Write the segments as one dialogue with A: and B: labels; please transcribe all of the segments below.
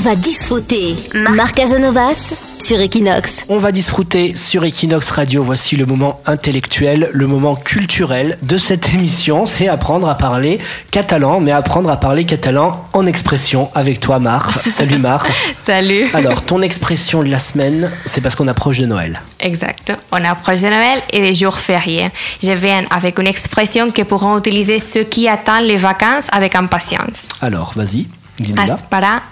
A: va disfruter. Marc Casanovas sur Equinox.
B: On va disfruter sur Equinox Radio. Voici le moment intellectuel, le moment culturel de cette émission. C'est apprendre à parler catalan, mais apprendre à parler catalan en expression avec toi, Marc. Salut, Marc.
C: Salut.
B: Alors, ton expression de la semaine, c'est parce qu'on approche de Noël.
C: Exact. On approche de Noël et des jours fériés. Je viens avec une expression que pourront utiliser ceux qui attendent les vacances avec impatience.
B: Alors, vas-y.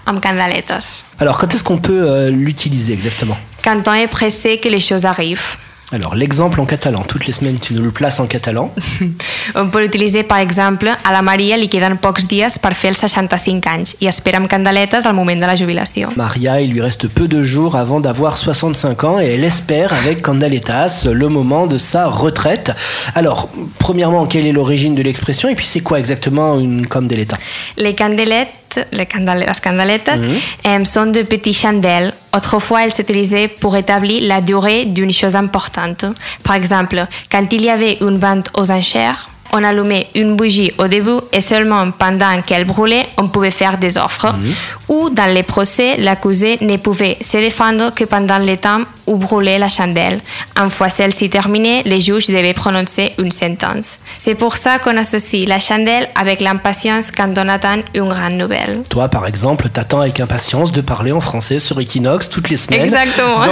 C: Amb candeletes.
B: Alors, quand est-ce qu'on peut euh, l'utiliser exactement?
C: Quand on est pressé que les choses arrivent.
B: Alors, l'exemple en catalan. Toutes les semaines, tu nous le places en catalan.
C: On peut l'utiliser, per exemple, a la Maria li queden pocs dies per fer els 65 anys i espera amb candeletes al moment de la jubilació.
B: Maria, il lui reste peu de jours avant d'avoir 65 ans et elle espère avec Candaletas le moment de sa retraite. Alors, premièrement, quelle est l'origine de l'expression et puis c'est quoi exactement une candeleta?
C: Les candelettes, les, les euh, sont de petits chandelles. Autrefois, elles s'utilisaient pour établir la durée d'une chose importante. Par exemple, quand il y avait une vente aux enchères, on allumait une bougie au début et seulement pendant qu'elle brûlait, on pouvait faire des offres. Ou dans les procès, l'accusé ne pouvait se défendre que pendant le temps où brûlait la chandelle. Une fois celle-ci terminée, les juges devaient prononcer une sentence. C'est pour ça qu'on associe la chandelle avec l'impatience quand on attend une grande nouvelle.
B: Toi, par exemple, t'attends avec impatience de parler en français sur Equinox toutes les semaines.
C: Exactement.
B: Dans,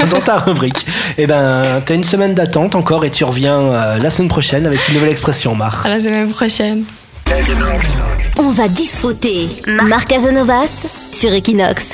B: ton- dans ta rubrique. Eh ben, t'as une semaine d'attente encore et tu reviens euh, la semaine prochaine avec une nouvelle expression, Marc.
C: À la semaine prochaine.
A: On va disfruter. Marc Casanovas sur Equinox.